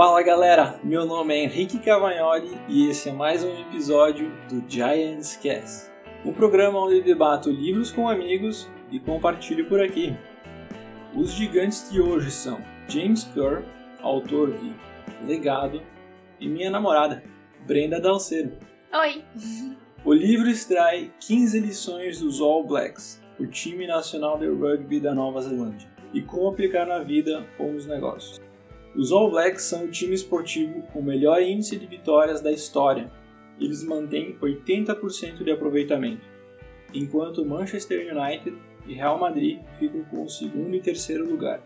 Fala galera, meu nome é Henrique Cavagnoli e esse é mais um episódio do Giants Cast, um programa onde debato livros com amigos e compartilho por aqui. Os gigantes de hoje são James Kerr, autor de Legado, e minha namorada, Brenda Dalceiro. Oi! O livro extrai 15 lições dos All Blacks, o time nacional de rugby da Nova Zelândia, e como aplicar na vida ou nos negócios. Os All Blacks são o time esportivo com o melhor índice de vitórias da história. Eles mantêm 80% de aproveitamento, enquanto Manchester United e Real Madrid ficam com o segundo e terceiro lugar,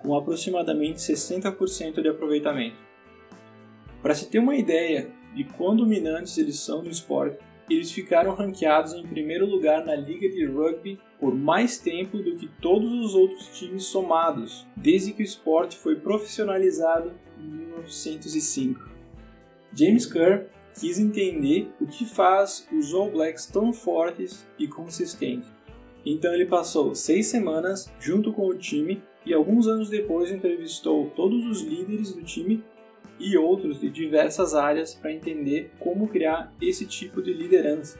com aproximadamente 60% de aproveitamento. Para se ter uma ideia de quão dominantes eles são no esporte, eles ficaram ranqueados em primeiro lugar na liga de rugby por mais tempo do que todos os outros times somados, desde que o esporte foi profissionalizado em 1905. James Kerr quis entender o que faz os All Blacks tão fortes e consistentes. Então ele passou seis semanas junto com o time e alguns anos depois entrevistou todos os líderes do time e outros de diversas áreas para entender como criar esse tipo de liderança.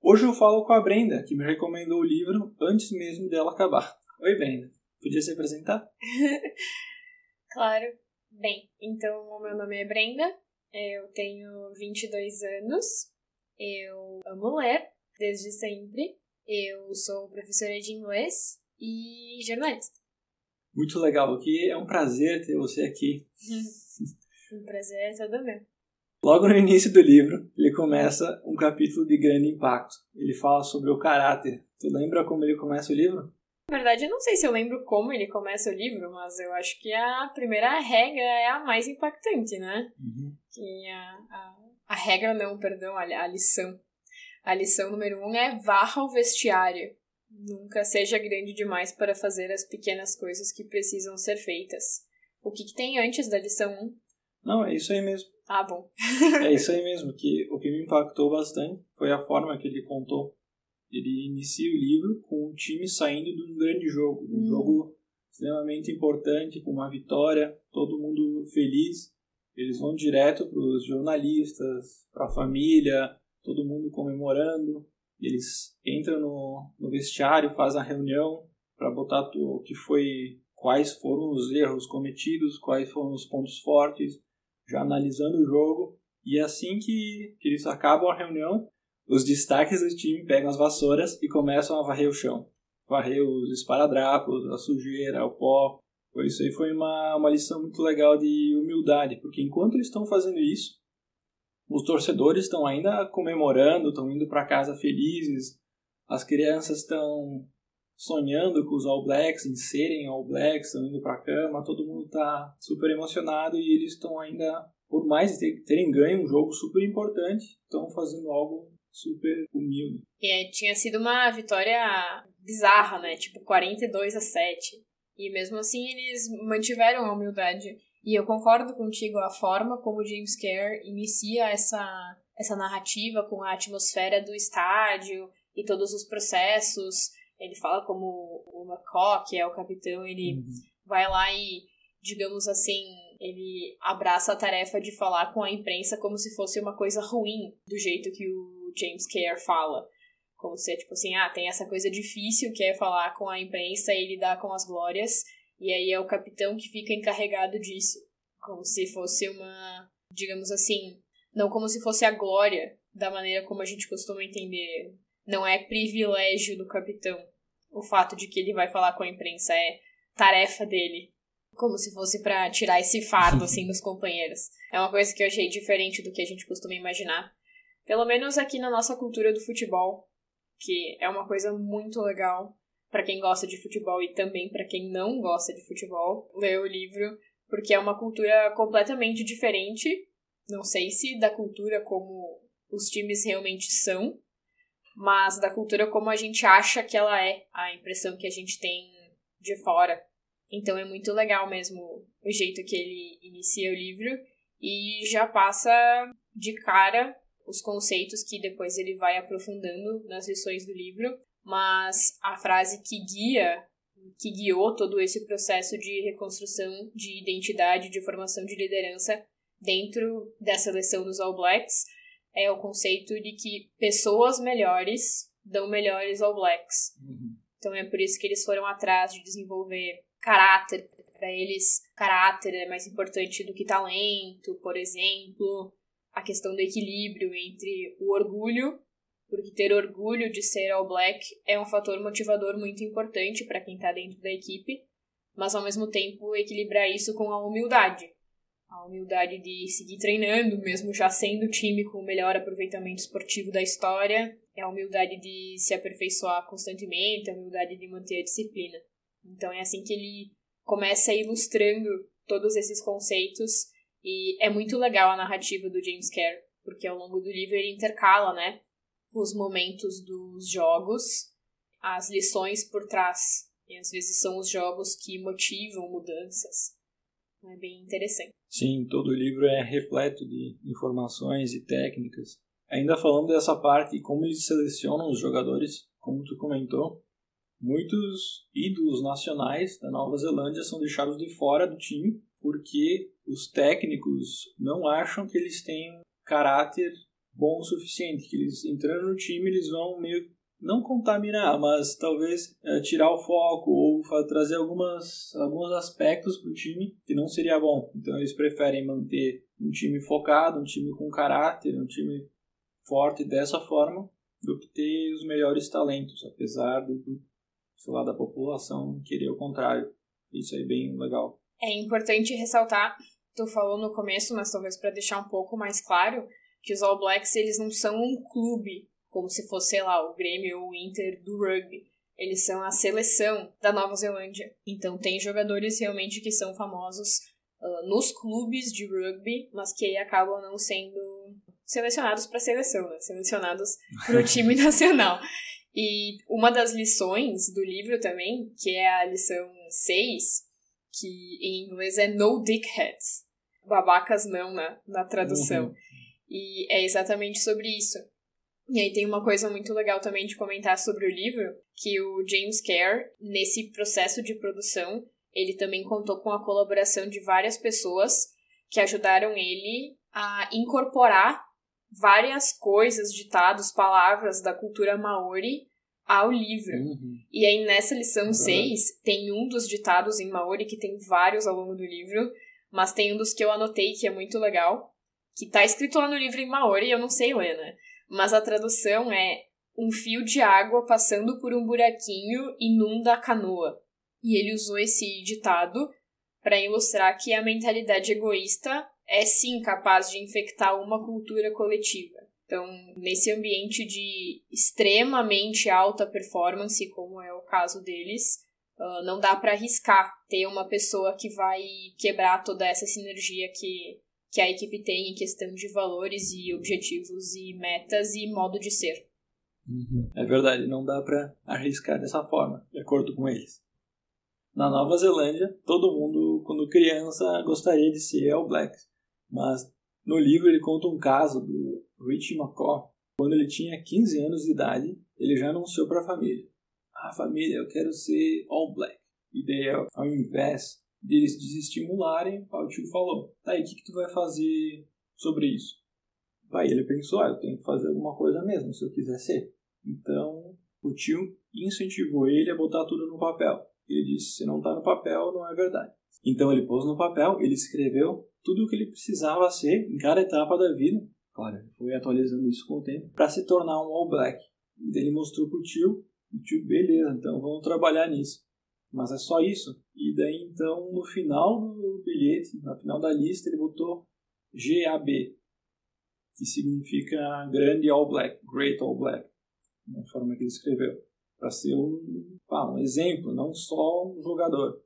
Hoje eu falo com a Brenda, que me recomendou o livro antes mesmo dela acabar. Oi, Brenda. Podia se apresentar? claro. Bem, então o meu nome é Brenda, eu tenho 22 anos, eu amo ler desde sempre, eu sou professora de inglês e jornalista. Muito legal, que é um prazer ter você aqui. um prazer é todo meu. Logo no início do livro, ele começa um capítulo de grande impacto. Ele fala sobre o caráter. Tu lembra como ele começa o livro? Na verdade, eu não sei se eu lembro como ele começa o livro, mas eu acho que a primeira regra é a mais impactante, né? Uhum. Que a, a, a, regra não, perdão, a, a lição. A lição número um é varra o vestiário. Nunca seja grande demais para fazer as pequenas coisas que precisam ser feitas. O que, que tem antes da lição 1? Não, é isso aí mesmo. Ah, bom. é isso aí mesmo, que o que me impactou bastante foi a forma que ele contou. Ele inicia o livro com o time saindo de um grande jogo, um hum. jogo extremamente importante, com uma vitória, todo mundo feliz. Eles vão direto para os jornalistas, para a família, todo mundo comemorando. Eles entram no, no vestiário, fazem a reunião para botar o que foi, quais foram os erros cometidos, quais foram os pontos fortes já analisando o jogo. E é assim que, que eles acabam a reunião, os destaques do time pegam as vassouras e começam a varrer o chão. Varrer os esparadrapos, a sujeira, o pó. Isso aí foi uma, uma lição muito legal de humildade, porque enquanto eles estão fazendo isso, os torcedores estão ainda comemorando, estão indo para casa felizes, as crianças estão sonhando com os All Blacks, em serem All Blacks, estão indo pra cama, todo mundo tá super emocionado e eles estão ainda, por mais terem ganho um jogo super importante, estão fazendo algo super humilde. E tinha sido uma vitória bizarra, né? Tipo 42 a 7. E mesmo assim eles mantiveram a humildade. E eu concordo contigo a forma como James Kerr inicia essa essa narrativa com a atmosfera do estádio e todos os processos ele fala como o McCaw, que é o capitão, ele uhum. vai lá e, digamos assim, ele abraça a tarefa de falar com a imprensa como se fosse uma coisa ruim, do jeito que o James Kerr fala. Como se, tipo assim, ah, tem essa coisa difícil que é falar com a imprensa e lidar com as glórias, e aí é o capitão que fica encarregado disso. Como se fosse uma, digamos assim, não como se fosse a glória, da maneira como a gente costuma entender. Não é privilégio do capitão, o fato de que ele vai falar com a imprensa é tarefa dele. Como se fosse para tirar esse fardo, assim, dos companheiros. É uma coisa que eu achei diferente do que a gente costuma imaginar. Pelo menos aqui na nossa cultura do futebol, que é uma coisa muito legal para quem gosta de futebol e também para quem não gosta de futebol, ler o livro, porque é uma cultura completamente diferente. Não sei se da cultura como os times realmente são, mas da cultura como a gente acha que ela é, a impressão que a gente tem de fora. Então é muito legal mesmo o jeito que ele inicia o livro e já passa de cara os conceitos que depois ele vai aprofundando nas lições do livro, mas a frase que guia que guiou todo esse processo de reconstrução de identidade, de formação de liderança dentro da seleção dos All Blacks, é o conceito de que pessoas melhores dão melhores All Blacks. Uhum. Então é por isso que eles foram atrás de desenvolver caráter. Para eles, caráter é mais importante do que talento, por exemplo. A questão do equilíbrio entre o orgulho, porque ter orgulho de ser All Black é um fator motivador muito importante para quem está dentro da equipe, mas ao mesmo tempo equilibrar isso com a humildade a humildade de seguir treinando, mesmo já sendo o time com o melhor aproveitamento esportivo da história, é a humildade de se aperfeiçoar constantemente, a humildade de manter a disciplina. Então é assim que ele começa ilustrando todos esses conceitos e é muito legal a narrativa do James Kerr, porque ao longo do livro ele intercala, né, os momentos dos jogos, as lições por trás. E às vezes são os jogos que motivam mudanças. É bem interessante. Sim, todo o livro é repleto de informações e técnicas. Ainda falando dessa parte como eles selecionam os jogadores, como tu comentou, muitos ídolos nacionais da Nova Zelândia são deixados de fora do time porque os técnicos não acham que eles têm caráter bom o suficiente, que eles entrando no time eles vão meio não contaminar, mas talvez é, tirar o foco ou trazer algumas, alguns aspectos para o time que não seria bom. Então eles preferem manter um time focado, um time com caráter, um time forte dessa forma, do que ter os melhores talentos, apesar do, sei lá, da população querer o contrário. Isso é bem legal. É importante ressaltar, tu falou no começo, mas talvez para deixar um pouco mais claro, que os All Blacks eles não são um clube como se fosse, sei lá, o Grêmio ou o Inter do rugby. Eles são a seleção da Nova Zelândia. Então tem jogadores realmente que são famosos uh, nos clubes de rugby, mas que aí acabam não sendo selecionados para a seleção, né? Selecionados para o time nacional. E uma das lições do livro também, que é a lição 6, que em inglês é No Dickheads. Babacas não na, na tradução. Uhum. E é exatamente sobre isso. E aí tem uma coisa muito legal também de comentar sobre o livro, que o James Kerr, nesse processo de produção, ele também contou com a colaboração de várias pessoas que ajudaram ele a incorporar várias coisas, ditados, palavras da cultura maori ao livro. Uhum. E aí nessa lição 6 tem um dos ditados em maori que tem vários ao longo do livro, mas tem um dos que eu anotei que é muito legal, que tá escrito lá no livro em maori eu não sei ler, né? mas a tradução é um fio de água passando por um buraquinho inunda a canoa. E ele usou esse ditado para ilustrar que a mentalidade egoísta é sim capaz de infectar uma cultura coletiva. Então, nesse ambiente de extremamente alta performance, como é o caso deles, não dá para arriscar ter uma pessoa que vai quebrar toda essa sinergia que que a equipe tem em questão de valores e objetivos e metas e modo de ser. Uhum. É verdade, não dá para arriscar dessa forma, de acordo com eles. Na Nova Zelândia, todo mundo, quando criança, gostaria de ser All Blacks. Mas no livro ele conta um caso do Richie McCaw. Quando ele tinha 15 anos de idade, ele já anunciou para a família: Ah, família, eu quero ser All Black. E daí, ao invés deles desestimularem, o tio falou, tá aí, o que, que tu vai fazer sobre isso? Aí ele pensou, ah, eu tenho que fazer alguma coisa mesmo, se eu quiser ser. Então, o tio incentivou ele a botar tudo no papel. Ele disse, se não está no papel, não é verdade. Então ele pôs no papel, ele escreveu tudo o que ele precisava ser em cada etapa da vida. Claro, ele foi atualizando isso com o tempo, para se tornar um All Black. E ele mostrou pro tio, o tio, beleza, então vamos trabalhar nisso mas é só isso. E daí então no final do bilhete, no final da lista, ele botou GAB, que significa Grande All Black, Great All Black, na forma que ele escreveu, para ser um, um exemplo, não só um jogador.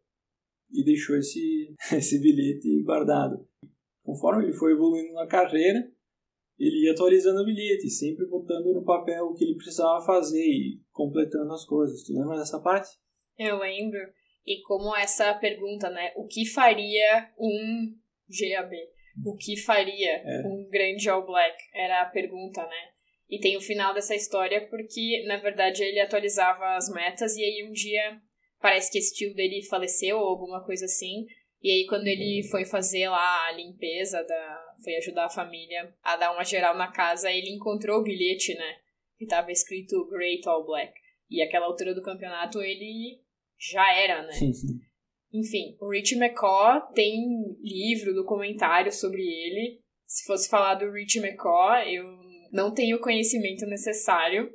E deixou esse, esse bilhete guardado. Conforme ele foi evoluindo na carreira, ele ia atualizando o bilhete, sempre botando no papel o que ele precisava fazer e completando as coisas. Tu lembra dessa parte? Eu lembro. E como essa pergunta, né? O que faria um GAB? O que faria é. um grande All Black? Era a pergunta, né? E tem o final dessa história porque, na verdade, ele atualizava as metas e aí um dia parece que esse tio dele faleceu ou alguma coisa assim. E aí, quando ele foi fazer lá a limpeza, da, foi ajudar a família a dar uma geral na casa, ele encontrou o bilhete, né? Que tava escrito Great All Black. E aquela altura do campeonato ele já era, né? Sim, sim. Enfim, o Rich McCaw tem livro, documentário sobre ele. Se fosse falar do Rich McCaw, eu não tenho o conhecimento necessário,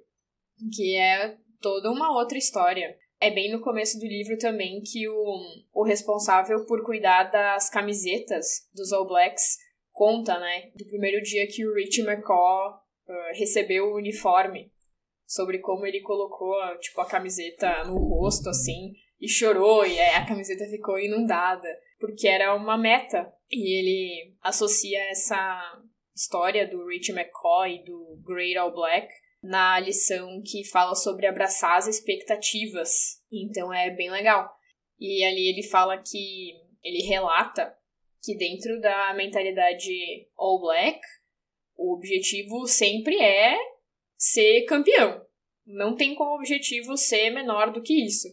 que é toda uma outra história. É bem no começo do livro também que o, o responsável por cuidar das camisetas dos All Blacks conta, né, do primeiro dia que o Rich McCaw uh, recebeu o uniforme, sobre como ele colocou, tipo, a camiseta no rosto, assim, e chorou, e aí a camiseta ficou inundada, porque era uma meta. E ele associa essa história do Rich McCaw e do Great All Black na lição que fala sobre abraçar as expectativas. Então é bem legal. E ali ele fala que ele relata que dentro da mentalidade All Black, o objetivo sempre é ser campeão. Não tem como objetivo ser menor do que isso.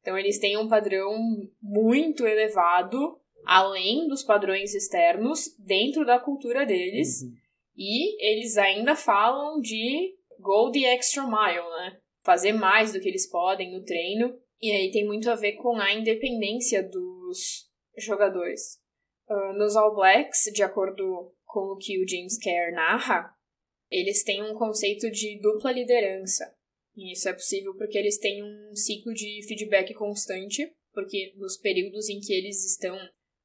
Então eles têm um padrão muito elevado, além dos padrões externos, dentro da cultura deles. Uhum. E eles ainda falam de go the extra mile, né? Fazer mais do que eles podem no treino. E aí tem muito a ver com a independência dos jogadores. Uh, nos All Blacks, de acordo com o que o James Kerr narra, eles têm um conceito de dupla liderança. E isso é possível porque eles têm um ciclo de feedback constante, porque nos períodos em que eles estão,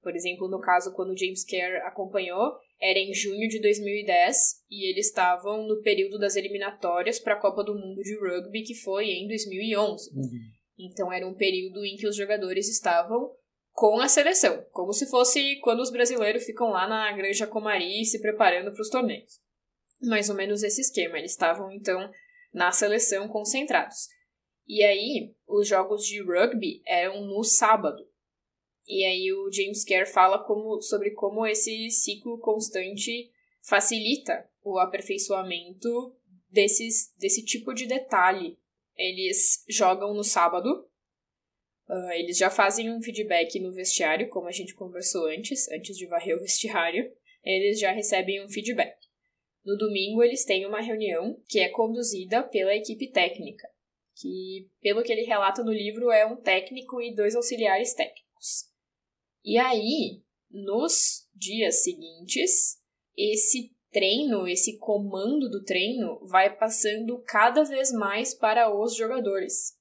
por exemplo, no caso quando o James Kerr acompanhou, era em junho de 2010 e eles estavam no período das eliminatórias para a Copa do Mundo de Rugby, que foi em 2011. Uhum. Então era um período em que os jogadores estavam com a seleção, como se fosse quando os brasileiros ficam lá na Granja Comari se preparando para os torneios. Mais ou menos esse esquema. Eles estavam então na seleção concentrados. E aí, os jogos de rugby eram no sábado. E aí o James Kerr fala como, sobre como esse ciclo constante facilita o aperfeiçoamento desses, desse tipo de detalhe. Eles jogam no sábado, uh, eles já fazem um feedback no vestiário, como a gente conversou antes, antes de varrer o vestiário, eles já recebem um feedback. No domingo, eles têm uma reunião que é conduzida pela equipe técnica, que, pelo que ele relata no livro, é um técnico e dois auxiliares técnicos. E aí, nos dias seguintes, esse treino, esse comando do treino vai passando cada vez mais para os jogadores.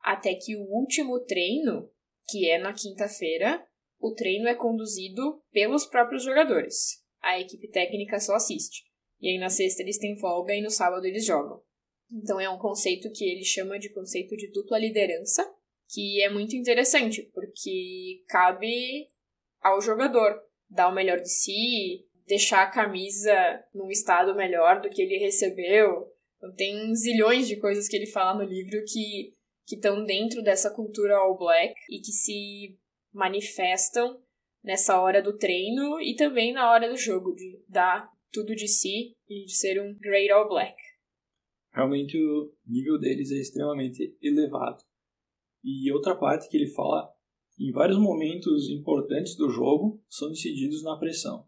Até que o último treino, que é na quinta-feira, o treino é conduzido pelos próprios jogadores. A equipe técnica só assiste. E aí na sexta eles têm folga e no sábado eles jogam. Então é um conceito que ele chama de conceito de dupla liderança, que é muito interessante, porque cabe ao jogador dar o melhor de si, deixar a camisa num estado melhor do que ele recebeu. Então, tem zilhões de coisas que ele fala no livro que que estão dentro dessa cultura all black e que se manifestam nessa hora do treino e também na hora do jogo, de dar tudo de si e de ser um great all black. Realmente o nível deles é extremamente elevado. E outra parte que ele fala, em vários momentos importantes do jogo, são decididos na pressão.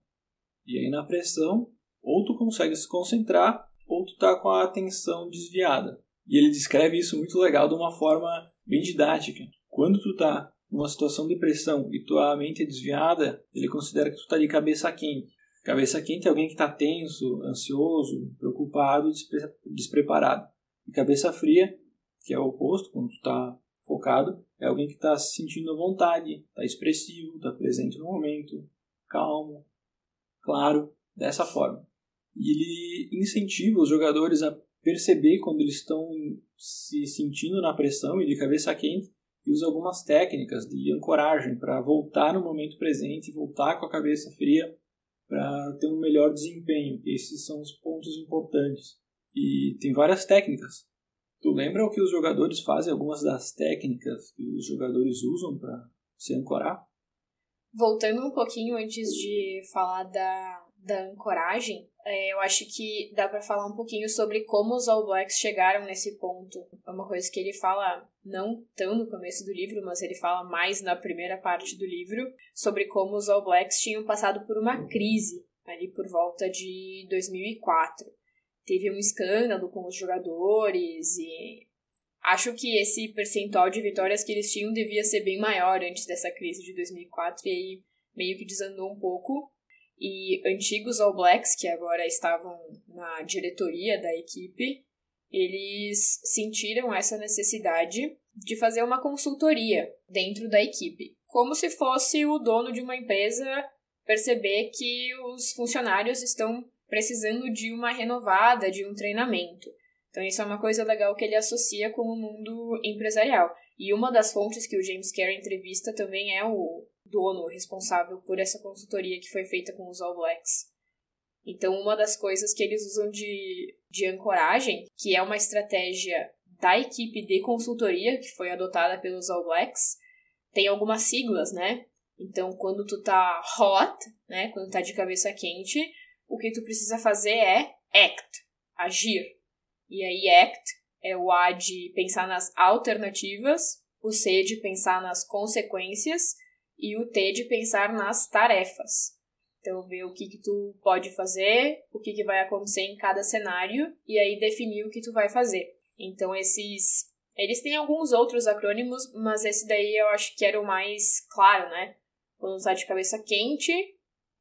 E aí na pressão, ou tu consegue se concentrar, ou tu tá com a atenção desviada. E ele descreve isso muito legal de uma forma bem didática. Quando tu tá numa situação de pressão e tua mente é desviada, ele considera que tu tá de cabeça quente. Cabeça quente é alguém que está tenso, ansioso, preocupado, despre despreparado. E cabeça fria, que é o oposto, quando está focado, é alguém que está se sentindo à vontade, está expressivo, está presente no momento, calmo, claro, dessa forma. E ele incentiva os jogadores a perceber quando eles estão se sentindo na pressão e de cabeça quente e usa algumas técnicas de ancoragem para voltar no momento presente, voltar com a cabeça fria para ter um melhor desempenho. Esses são os pontos importantes. E tem várias técnicas. Tu lembra o que os jogadores fazem, algumas das técnicas que os jogadores usam para se ancorar? Voltando um pouquinho antes de falar da, da ancoragem, é, eu acho que dá para falar um pouquinho sobre como os All Blacks chegaram nesse ponto. É uma coisa que ele fala não tão no começo do livro, mas ele fala mais na primeira parte do livro, sobre como os All Blacks tinham passado por uma crise ali por volta de 2004. Teve um escândalo com os jogadores e acho que esse percentual de vitórias que eles tinham devia ser bem maior antes dessa crise de 2004 e aí meio que desandou um pouco. E antigos All Blacks, que agora estavam na diretoria da equipe, eles sentiram essa necessidade de fazer uma consultoria dentro da equipe, como se fosse o dono de uma empresa perceber que os funcionários estão precisando de uma renovada, de um treinamento. Então, isso é uma coisa legal que ele associa com o mundo empresarial. E uma das fontes que o James Carey entrevista também é o dono responsável por essa consultoria que foi feita com os All Blacks. Então, uma das coisas que eles usam de, de ancoragem, que é uma estratégia da equipe de consultoria que foi adotada pelos All Blacks, tem algumas siglas, né? Então, quando tu tá hot, né, quando tá de cabeça quente, o que tu precisa fazer é act, agir. E aí act é o A de pensar nas alternativas, o C de pensar nas consequências e o T de pensar nas tarefas. Então, ver o que, que tu pode fazer, o que, que vai acontecer em cada cenário e aí definir o que tu vai fazer. Então, esses. Eles têm alguns outros acrônimos, mas esse daí eu acho que era o mais claro, né? Quando tá de cabeça quente,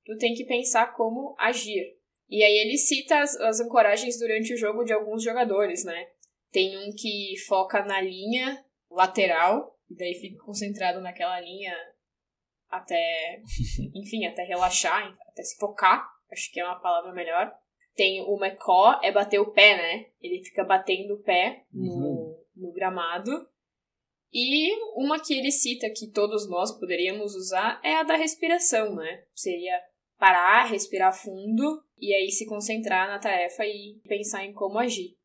tu tem que pensar como agir. E aí ele cita as, as ancoragens durante o jogo de alguns jogadores, né? Tem um que foca na linha lateral, e daí fica concentrado naquela linha até, enfim, até relaxar, até se focar, acho que é uma palavra melhor. Tem o Mecó, é bater o pé, né? Ele fica batendo o pé no, uhum. no gramado. E uma que ele cita que todos nós poderíamos usar é a da respiração, né? Seria parar, respirar fundo e aí se concentrar na tarefa e pensar em como agir.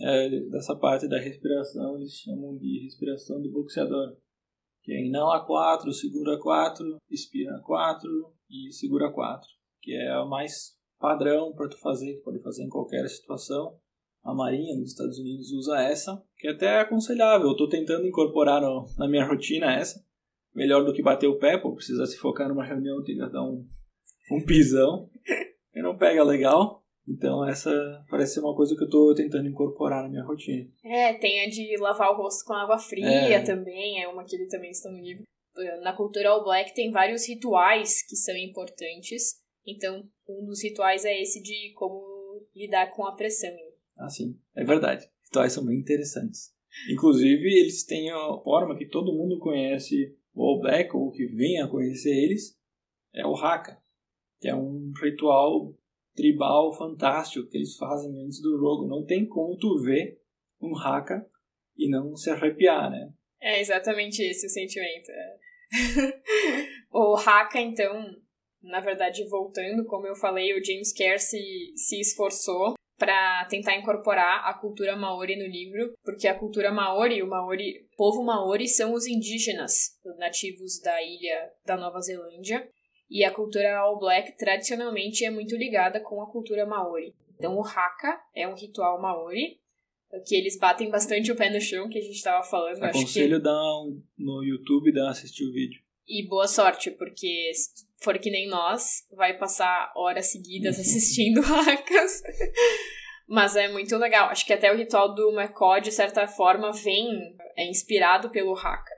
É, dessa parte da respiração eles chamam de respiração do boxeador. Que é inala 4, segura 4, expira 4 e segura 4. Que é a mais padrão para tu fazer, tu pode fazer em qualquer situação. A Marinha nos Estados Unidos usa essa, que é até aconselhável. Eu estou tentando incorporar no, na minha rotina essa. Melhor do que bater o pé, pô, precisa se focar numa reunião, tem que dar um, um pisão. E não pega legal. Então essa parece ser uma coisa que eu estou tentando incorporar na minha rotina. É, tem a de lavar o rosto com água fria é. também, é uma que ele também está no livro. Na cultura All Black tem vários rituais que são importantes. Então, um dos rituais é esse de como lidar com a pressão. Ah, sim. É verdade. Rituais são bem interessantes. Inclusive, eles têm a forma que todo mundo conhece o All Black, ou que vem a conhecer eles, é o Haka, que é um ritual tribal fantástico que eles fazem antes do jogo. Não tem como tu ver um Haka e não se arrepiar, né? É exatamente esse o sentimento. É. o Haka, então, na verdade, voltando, como eu falei, o James Kerr se, se esforçou para tentar incorporar a cultura maori no livro, porque a cultura maori, o maori, povo maori são os indígenas nativos da ilha da Nova Zelândia, e a cultura All Black tradicionalmente é muito ligada com a cultura maori. Então o haka é um ritual maori que eles batem bastante o pé no chão, que a gente estava falando. Aconselho acho que... dar um, no YouTube dar assistir o vídeo. E boa sorte, porque se for que nem nós, vai passar horas seguidas assistindo hakas. Mas é muito legal. Acho que até o ritual do McCall, de certa forma, vem, é inspirado pelo haka.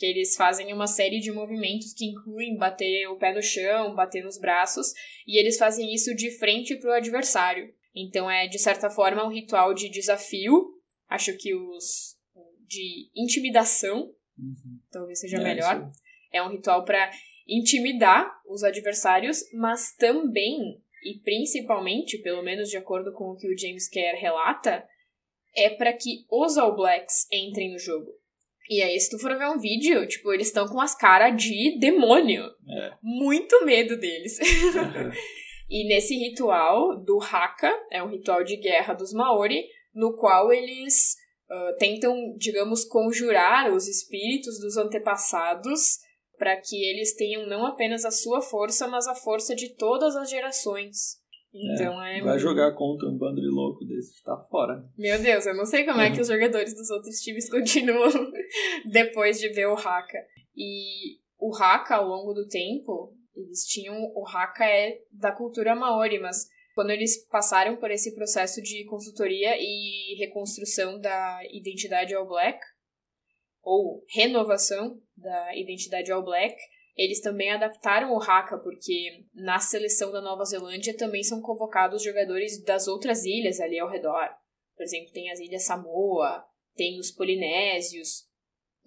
Que eles fazem uma série de movimentos que incluem bater o pé no chão, bater nos braços, e eles fazem isso de frente para o adversário. Então é, de certa forma, um ritual de desafio. Acho que os de intimidação, uhum. talvez seja é, melhor. Isso. É um ritual para intimidar os adversários, mas também, e principalmente, pelo menos de acordo com o que o James Kerr relata, é para que os All Blacks entrem no jogo. E aí, se tu for ver um vídeo, tipo, eles estão com as caras de demônio. É. Muito medo deles. Uhum. e nesse ritual do Haka, é um ritual de guerra dos Maori, no qual eles uh, tentam, digamos, conjurar os espíritos dos antepassados para que eles tenham não apenas a sua força, mas a força de todas as gerações. Então é. é vai jogar contra um bando de louco desse, tá fora. Meu Deus, eu não sei como é que os jogadores dos outros times continuam depois de ver o Haka. E o Haka, ao longo do tempo, eles tinham. O Haka é da cultura Maori, mas quando eles passaram por esse processo de consultoria e reconstrução da identidade All Black, ou renovação da identidade All Black, eles também adaptaram o Haka, porque na seleção da Nova Zelândia também são convocados jogadores das outras ilhas ali ao redor. Por exemplo, tem as ilhas Samoa, tem os Polinésios.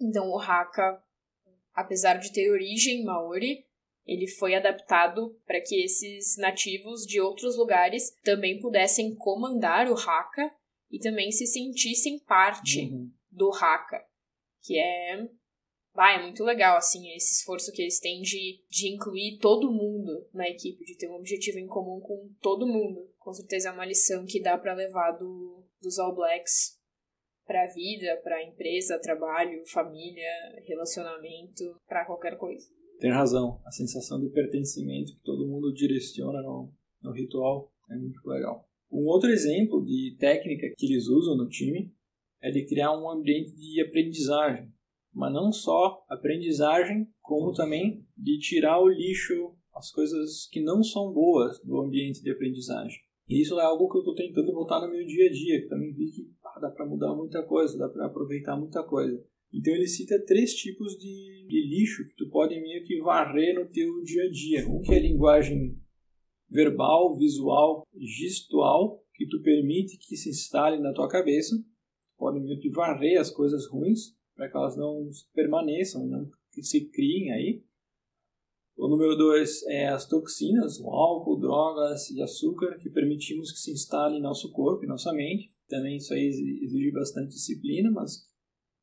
Então o Haka, apesar de ter origem maori, ele foi adaptado para que esses nativos de outros lugares também pudessem comandar o Haka e também se sentissem parte uhum. do Haka, que é vai, é muito legal, assim, esse esforço que eles têm de, de incluir todo mundo na equipe, de ter um objetivo em comum com todo mundo. Com certeza é uma lição que dá para levar do, dos All Blacks para vida, para empresa, trabalho, família, relacionamento, para qualquer coisa. Tem razão, a sensação de pertencimento que todo mundo direciona no, no ritual é muito legal. Um outro exemplo de técnica que eles usam no time é de criar um ambiente de aprendizagem mas não só aprendizagem, como também de tirar o lixo, as coisas que não são boas do ambiente de aprendizagem. E isso é algo que eu estou tentando botar no meu dia a dia, que também vi que ah, dá para mudar muita coisa, dá para aproveitar muita coisa. Então ele cita três tipos de, de, lixo que tu pode meio que varrer no teu dia a dia. Um que é a linguagem verbal, visual, gestual, que tu permite que se instale na tua cabeça. Tu pode meio que varrer as coisas ruins para que elas não permaneçam, não se criem aí. O número dois é as toxinas, o álcool, drogas e açúcar, que permitimos que se instalem em nosso corpo e nossa mente. Também isso aí exige bastante disciplina, mas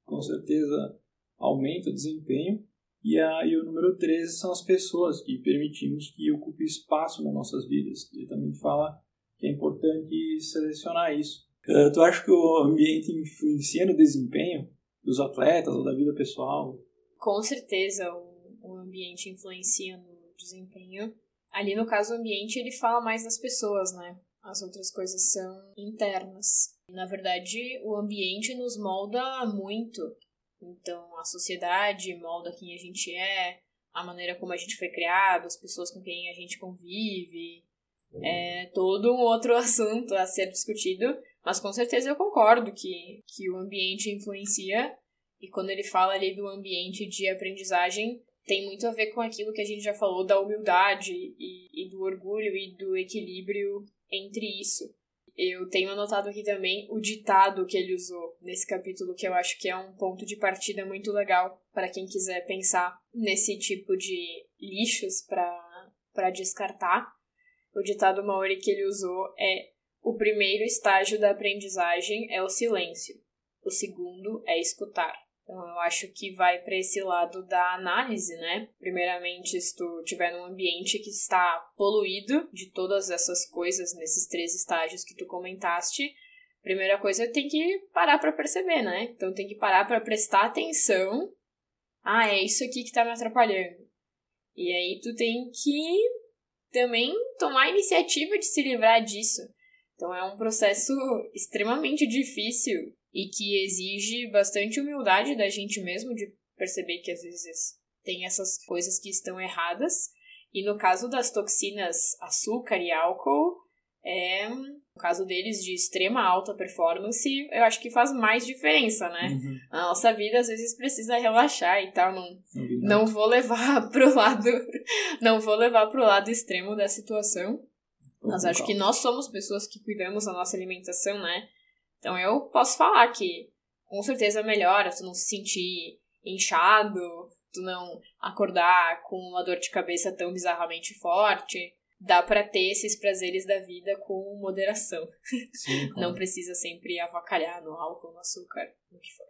com certeza aumenta o desempenho. E, a, e o número 13 são as pessoas que permitimos que ocupe espaço nas nossas vidas. Ele também fala que é importante selecionar isso. Uh, tu acha que o ambiente influencia no desempenho? Dos atletas ou da vida pessoal? Com certeza o, o ambiente influencia no desempenho. Ali no caso o ambiente ele fala mais das pessoas, né? As outras coisas são internas. Na verdade, o ambiente nos molda muito. Então, a sociedade molda quem a gente é, a maneira como a gente foi criado, as pessoas com quem a gente convive. É todo um outro assunto a ser discutido, mas com certeza eu concordo que, que o ambiente influencia, e quando ele fala ali do ambiente de aprendizagem, tem muito a ver com aquilo que a gente já falou da humildade e, e do orgulho e do equilíbrio entre isso. Eu tenho anotado aqui também o ditado que ele usou nesse capítulo, que eu acho que é um ponto de partida muito legal para quem quiser pensar nesse tipo de lixos para descartar. O ditado maori que ele usou é o primeiro estágio da aprendizagem é o silêncio, o segundo é escutar. Então, eu acho que vai para esse lado da análise, né? Primeiramente, se tu tiver num ambiente que está poluído de todas essas coisas nesses três estágios que tu comentaste, primeira coisa tem que parar para perceber, né? Então, tem que parar para prestar atenção. Ah, é isso aqui que tá me atrapalhando. E aí, tu tem que também tomar a iniciativa de se livrar disso. Então é um processo extremamente difícil e que exige bastante humildade da gente mesmo de perceber que às vezes tem essas coisas que estão erradas. E no caso das toxinas açúcar e álcool, é, no caso deles de extrema alta performance, eu acho que faz mais diferença, né? Uhum. A nossa vida às vezes precisa relaxar e tal, não, não vou levar pro lado, não vou levar pro lado extremo da situação. Mas acho que nós somos pessoas que cuidamos da nossa alimentação, né? Então eu posso falar que com certeza melhora tu não se sentir inchado, tu não acordar com uma dor de cabeça tão bizarramente forte. Dá para ter esses prazeres da vida com moderação. Sim, não precisa sempre avacalhar no álcool, no açúcar, no que for.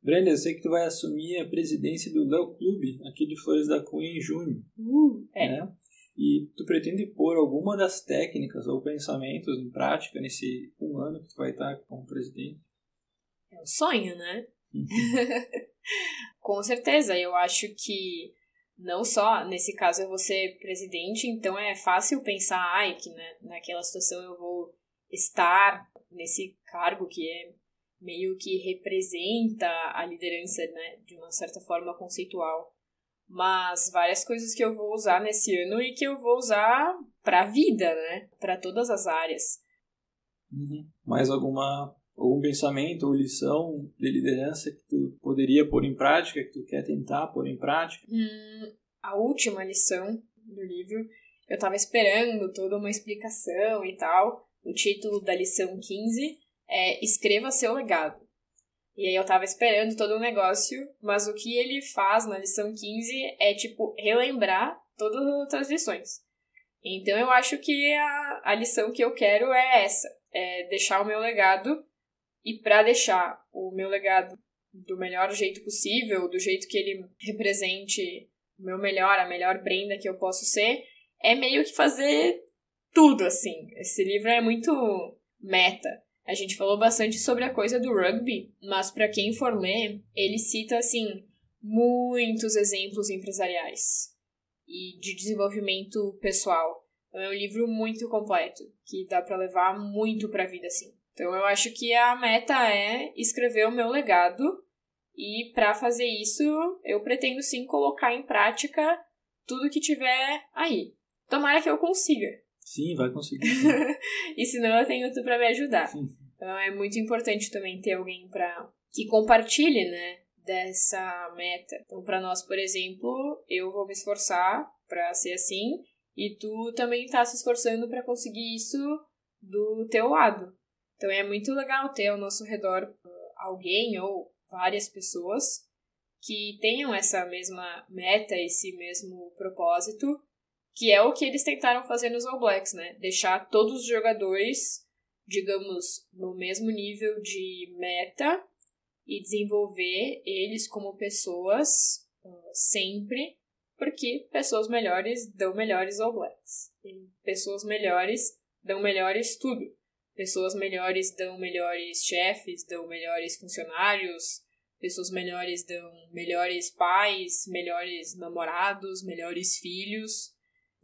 Brenda, eu sei que tu vai assumir a presidência do Léo Clube aqui de Flores da Cunha em junho. Uh, é. Né? E tu pretende pôr alguma das técnicas ou pensamentos em prática nesse um ano que tu vai estar como presidente? É um sonho, né? Uhum. Com certeza, eu acho que não só, nesse caso eu vou ser presidente, então é fácil pensar, ai, que né, naquela situação eu vou estar nesse cargo que é meio que representa a liderança, né, de uma certa forma conceitual. Mas várias coisas que eu vou usar nesse ano e que eu vou usar para a vida, né, para todas as áreas. Uhum. Mais alguma algum pensamento ou lição de liderança que tu poderia pôr em prática, que tu quer tentar pôr em prática? Hum, a última lição do livro, eu estava esperando toda uma explicação e tal. O título da lição 15 é Escreva seu legado. E aí eu tava esperando todo o negócio, mas o que ele faz na lição 15 é, tipo, relembrar todas as outras lições. Então eu acho que a, a lição que eu quero é essa: é deixar o meu legado e para deixar o meu legado do melhor jeito possível, do jeito que ele represente o meu melhor, a melhor Brenda que eu posso ser, é meio que fazer tudo assim. Esse livro é muito meta. A gente falou bastante sobre a coisa do rugby, mas para quem for ler, ele cita assim muitos exemplos empresariais e de desenvolvimento pessoal. Então, é um livro muito completo que dá para levar muito para a vida assim. Então eu acho que a meta é escrever o meu legado e para fazer isso eu pretendo sim colocar em prática tudo que tiver aí. Tomara que eu consiga. Sim, vai conseguir. e senão eu tenho tu para me ajudar. Sim. Então é muito importante também ter alguém para que compartilhe, né, dessa meta. Então para nós, por exemplo, eu vou me esforçar para ser assim e tu também tá se esforçando para conseguir isso do teu lado. Então é muito legal ter ao nosso redor uh, alguém ou várias pessoas que tenham essa mesma meta, esse mesmo propósito, que é o que eles tentaram fazer nos All Blacks, né? Deixar todos os jogadores, digamos, no mesmo nível de meta e desenvolver eles como pessoas uh, sempre, porque pessoas melhores dão melhores All Blacks. E pessoas melhores dão melhores tudo. Pessoas melhores dão melhores chefes, dão melhores funcionários, pessoas melhores dão melhores pais, melhores namorados, melhores filhos.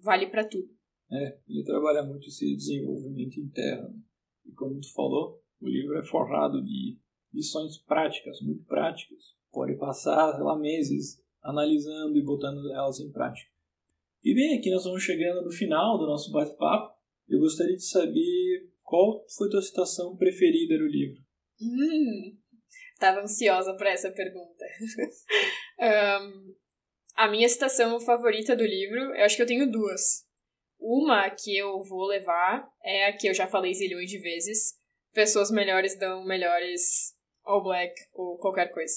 Vale para tudo. É, ele trabalha muito esse desenvolvimento interno. E como tu falou, o livro é forrado de lições práticas, muito práticas. Pode passar, lá, meses analisando e botando elas em prática. E bem, aqui nós vamos chegando no final do nosso bate-papo. Eu gostaria de saber qual foi tua citação preferida no livro? Hum, tava ansiosa para essa pergunta. um, a minha citação favorita do livro, eu acho que eu tenho duas. Uma que eu vou levar é a que eu já falei zilhões de vezes. Pessoas melhores dão melhores All Black ou qualquer coisa.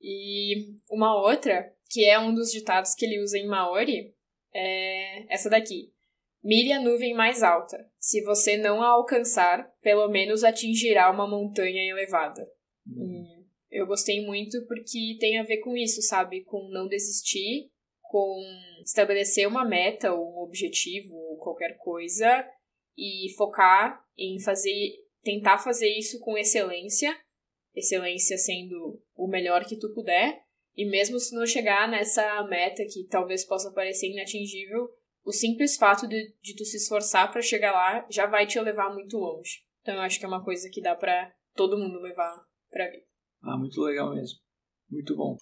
E uma outra, que é um dos ditados que ele usa em Maori, é essa daqui. Mire a nuvem mais alta. Se você não a alcançar, pelo menos atingirá uma montanha elevada. Uhum. Eu gostei muito porque tem a ver com isso, sabe? Com não desistir, com estabelecer uma meta ou um objetivo ou qualquer coisa e focar em fazer, tentar fazer isso com excelência, excelência sendo o melhor que tu puder. E mesmo se não chegar nessa meta que talvez possa parecer inatingível, o simples fato de, de tu se esforçar para chegar lá já vai te levar muito longe. Então eu acho que é uma coisa que dá para todo mundo levar pra vida. Ah, muito legal mesmo. Muito bom.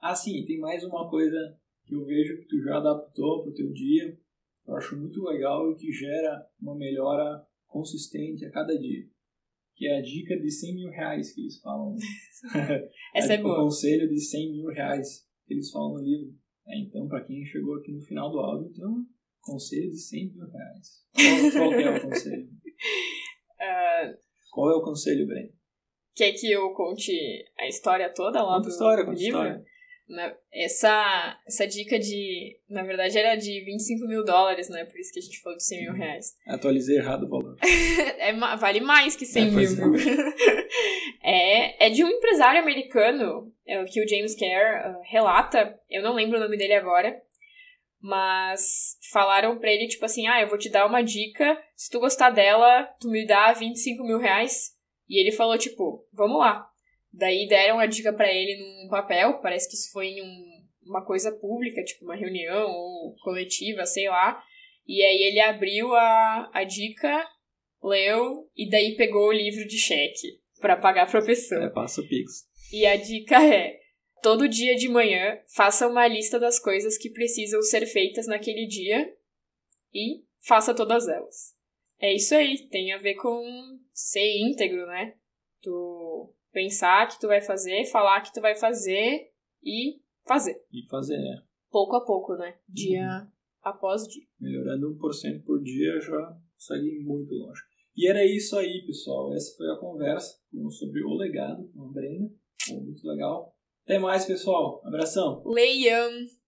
Ah, sim, tem mais uma coisa que eu vejo que tu já adaptou pro teu dia. Eu acho muito legal e que gera uma melhora consistente a cada dia. Que é a dica de 100 mil reais que eles falam. Essa é boa. O conselho de 100 mil reais que eles falam no livro. É, então, para quem chegou aqui no final do áudio, então Conselho de 100 mil reais. Qual, qual é o conselho? Uh, qual é o conselho, Breno? Quer que eu conte a história toda lá conta do, história, do livro? História. Na, essa, essa dica de. Na verdade, era de 25 mil dólares, né? Por isso que a gente falou de 100 mil reais. Atualizei errado o valor. é, vale mais que 100 é, mil. é, é de um empresário americano é, que o James Kerr uh, relata. Eu não lembro o nome dele agora. Mas falaram pra ele, tipo assim, ah, eu vou te dar uma dica, se tu gostar dela, tu me dá 25 mil reais. E ele falou, tipo, vamos lá. Daí deram a dica para ele num papel, parece que isso foi em um uma coisa pública, tipo uma reunião ou coletiva, sei lá. E aí ele abriu a, a dica, leu e daí pegou o livro de cheque para pagar a professora. É, passa o Pix. E a dica é: todo dia de manhã, faça uma lista das coisas que precisam ser feitas naquele dia e faça todas elas. É isso aí, tem a ver com ser íntegro, né? Tu pensar que tu vai fazer, falar que tu vai fazer e fazer. E fazer, é. Pouco a pouco, né? Dia uhum. após dia. Melhorando 1% por dia já segue muito longe. E era isso aí, pessoal. Essa foi a conversa sobre o legado com a Brenda. Foi muito legal. Até mais, pessoal. Abração. Leiam.